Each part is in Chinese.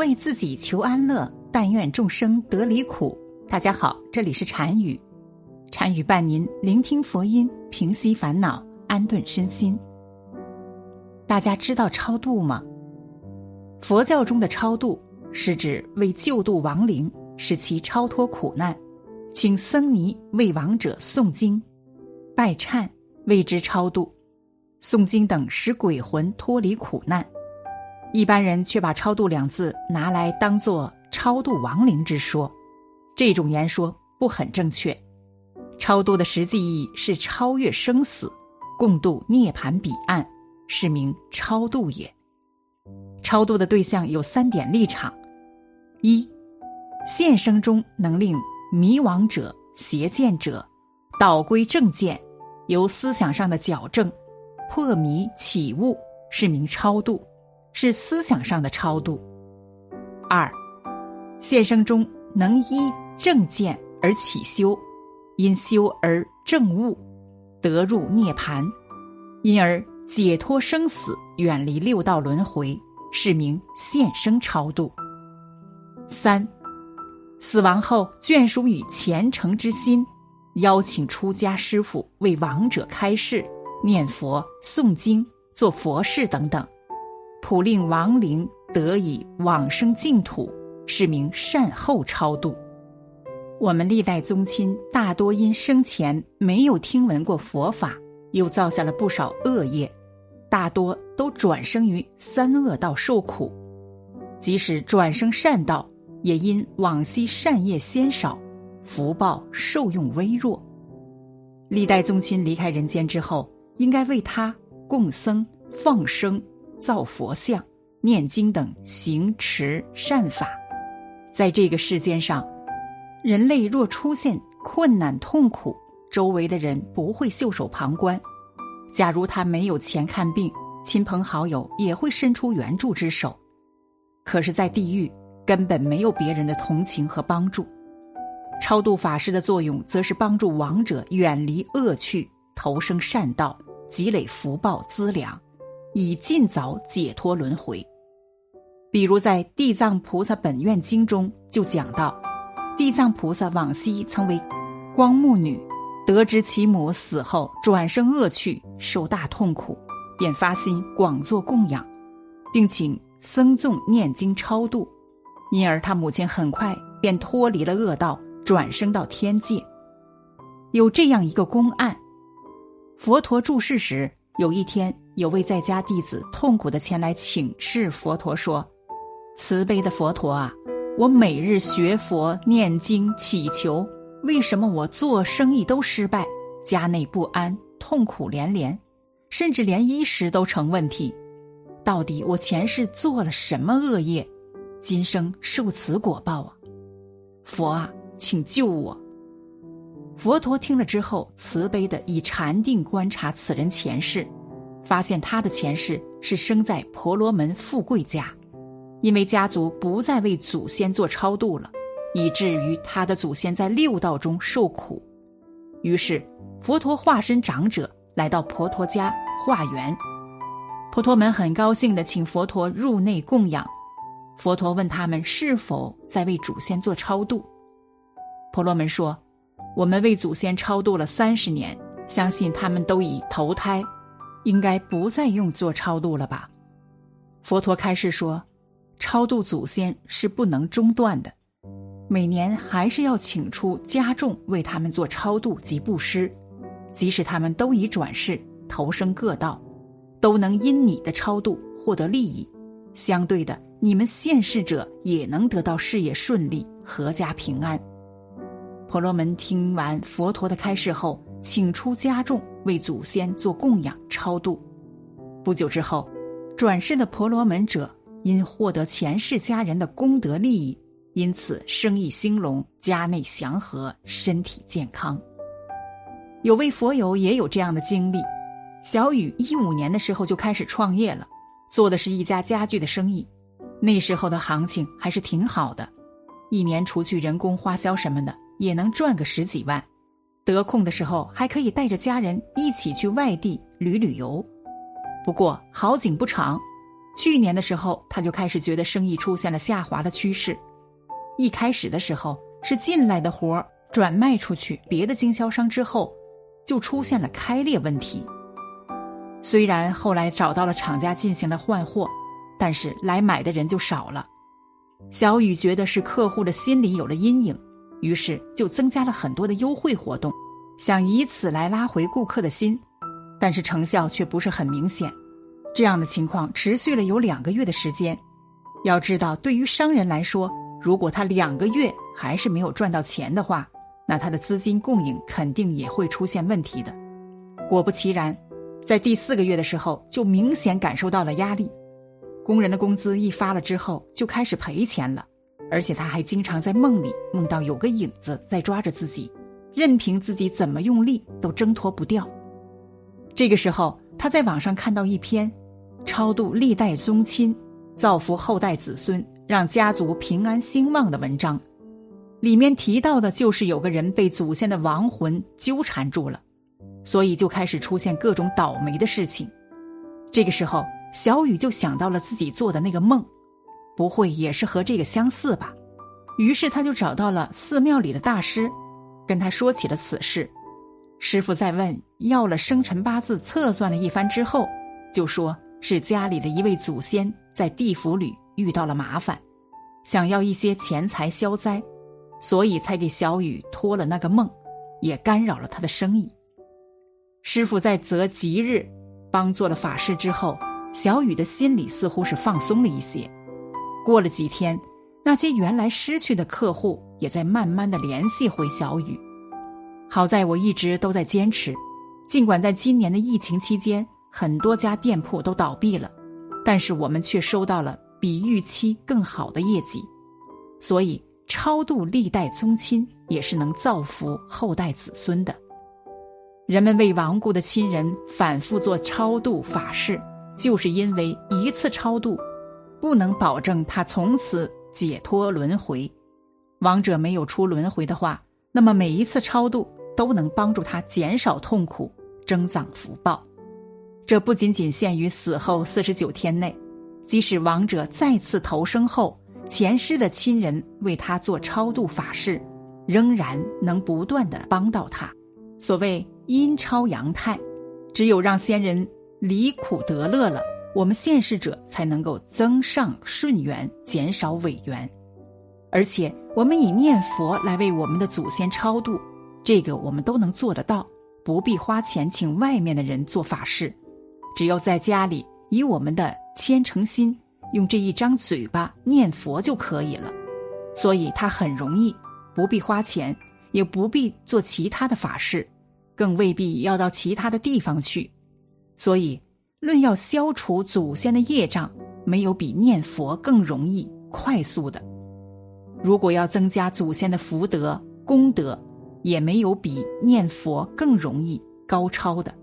为自己求安乐，但愿众生得离苦。大家好，这里是禅语，禅语伴您聆听佛音，平息烦恼，安顿身心。大家知道超度吗？佛教中的超度是指为救度亡灵，使其超脱苦难，请僧尼为亡者诵经、拜忏，为之超度。诵经等使鬼魂脱离苦难。一般人却把“超度”两字拿来当做超度亡灵之说，这种言说不很正确。超度的实际意义是超越生死，共度涅盘彼岸，是名超度也。超度的对象有三点立场：一，现生中能令迷惘者、邪见者导归正见，由思想上的矫正破迷起悟，是名超度。是思想上的超度。二，现生中能依正见而起修，因修而正悟，得入涅盘，因而解脱生死，远离六道轮回，是名现生超度。三，死亡后眷属于虔诚之心，邀请出家师傅为亡者开示、念佛、诵经、做佛事等等。普令亡灵得以往生净土，是名善后超度。我们历代宗亲大多因生前没有听闻过佛法，又造下了不少恶业，大多都转生于三恶道受苦。即使转生善道，也因往昔善业先少，福报受用微弱。历代宗亲离开人间之后，应该为他供僧放生。造佛像、念经等行持善法，在这个世间上，人类若出现困难痛苦，周围的人不会袖手旁观。假如他没有钱看病，亲朋好友也会伸出援助之手。可是，在地狱根本没有别人的同情和帮助。超度法师的作用，则是帮助亡者远离恶趣，投生善道，积累福报资粮。以尽早解脱轮回。比如在《地藏菩萨本愿经》中就讲到，地藏菩萨往昔曾为光目女，得知其母死后转生恶趣，受大痛苦，便发心广作供养，并请僧众念经超度，因而他母亲很快便脱离了恶道，转生到天界。有这样一个公案：佛陀住世时，有一天。有位在家弟子痛苦的前来请示佛陀说：“慈悲的佛陀啊，我每日学佛念经祈求，为什么我做生意都失败，家内不安，痛苦连连，甚至连衣食都成问题？到底我前世做了什么恶业，今生受此果报啊？佛啊，请救我！”佛陀听了之后，慈悲的以禅定观察此人前世。发现他的前世是生在婆罗门富贵家，因为家族不再为祖先做超度了，以至于他的祖先在六道中受苦。于是佛陀化身长者来到婆陀家化缘，婆陀门很高兴的请佛陀入内供养。佛陀问他们是否在为祖先做超度，婆罗门说：“我们为祖先超度了三十年，相信他们都已投胎。”应该不再用做超度了吧？佛陀开示说，超度祖先是不能中断的，每年还是要请出家众为他们做超度及布施，即使他们都已转世投生各道，都能因你的超度获得利益。相对的，你们现世者也能得到事业顺利、阖家平安。婆罗门听完佛陀的开示后。请出家众为祖先做供养超度，不久之后，转世的婆罗门者因获得前世家人的功德利益，因此生意兴隆，家内祥和，身体健康。有位佛友也有这样的经历：小雨一五年的时候就开始创业了，做的是一家家具的生意。那时候的行情还是挺好的，一年除去人工花销什么的，也能赚个十几万。得空的时候还可以带着家人一起去外地旅旅游。不过好景不长，去年的时候他就开始觉得生意出现了下滑的趋势。一开始的时候是进来的活转卖出去别的经销商之后，就出现了开裂问题。虽然后来找到了厂家进行了换货，但是来买的人就少了。小雨觉得是客户的心里有了阴影。于是就增加了很多的优惠活动，想以此来拉回顾客的心，但是成效却不是很明显。这样的情况持续了有两个月的时间。要知道，对于商人来说，如果他两个月还是没有赚到钱的话，那他的资金供应肯定也会出现问题的。果不其然，在第四个月的时候就明显感受到了压力，工人的工资一发了之后就开始赔钱了。而且他还经常在梦里梦到有个影子在抓着自己，任凭自己怎么用力都挣脱不掉。这个时候，他在网上看到一篇“超度历代宗亲，造福后代子孙，让家族平安兴旺”的文章，里面提到的就是有个人被祖先的亡魂纠缠住了，所以就开始出现各种倒霉的事情。这个时候，小雨就想到了自己做的那个梦。不会也是和这个相似吧？于是他就找到了寺庙里的大师，跟他说起了此事。师傅在问要了生辰八字测算了一番之后，就说是家里的一位祖先在地府里遇到了麻烦，想要一些钱财消灾，所以才给小雨托了那个梦，也干扰了他的生意。师傅在择吉日帮做了法事之后，小雨的心里似乎是放松了一些。过了几天，那些原来失去的客户也在慢慢的联系回小雨。好在我一直都在坚持，尽管在今年的疫情期间，很多家店铺都倒闭了，但是我们却收到了比预期更好的业绩。所以，超度历代宗亲也是能造福后代子孙的。人们为亡故的亲人反复做超度法事，就是因为一次超度。不能保证他从此解脱轮回，亡者没有出轮回的话，那么每一次超度都能帮助他减少痛苦、增长福报。这不仅仅限于死后四十九天内，即使亡者再次投生后，前世的亲人为他做超度法事，仍然能不断的帮到他。所谓阴超阳泰，只有让先人离苦得乐了。我们现世者才能够增上顺缘，减少违缘，而且我们以念佛来为我们的祖先超度，这个我们都能做得到，不必花钱请外面的人做法事，只要在家里以我们的虔诚心，用这一张嘴巴念佛就可以了。所以它很容易，不必花钱，也不必做其他的法事，更未必要到其他的地方去，所以。论要消除祖先的业障，没有比念佛更容易、快速的；如果要增加祖先的福德功德，也没有比念佛更容易、高超的。《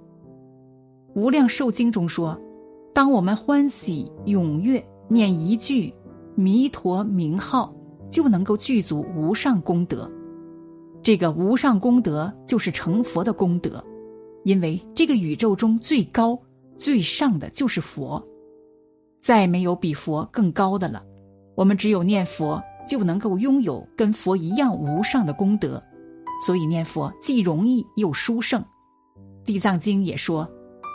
无量寿经》中说：“当我们欢喜踊跃念一句弥陀名号，就能够具足无上功德。这个无上功德就是成佛的功德，因为这个宇宙中最高。”最上的就是佛，再没有比佛更高的了。我们只有念佛，就能够拥有跟佛一样无上的功德。所以念佛既容易又殊胜。地藏经也说，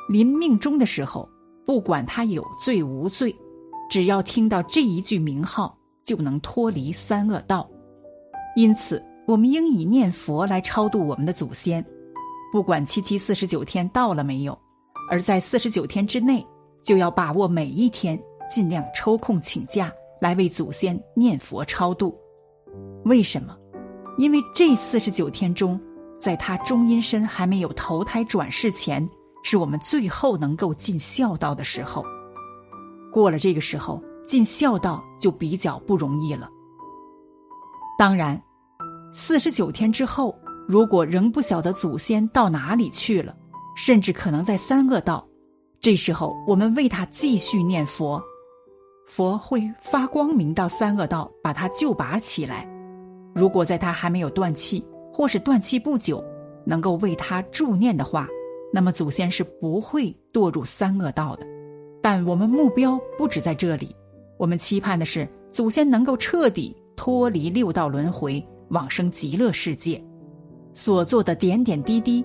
临命终的时候，不管他有罪无罪，只要听到这一句名号，就能脱离三恶道。因此，我们应以念佛来超度我们的祖先，不管七七四十九天到了没有。而在四十九天之内，就要把握每一天，尽量抽空请假来为祖先念佛超度。为什么？因为这四十九天中，在他中阴身还没有投胎转世前，是我们最后能够尽孝道的时候。过了这个时候，尽孝道就比较不容易了。当然，四十九天之后，如果仍不晓得祖先到哪里去了，甚至可能在三恶道，这时候我们为他继续念佛，佛会发光明到三恶道，把他救拔起来。如果在他还没有断气，或是断气不久，能够为他助念的话，那么祖先是不会堕入三恶道的。但我们目标不止在这里，我们期盼的是祖先能够彻底脱离六道轮回，往生极乐世界。所做的点点滴滴，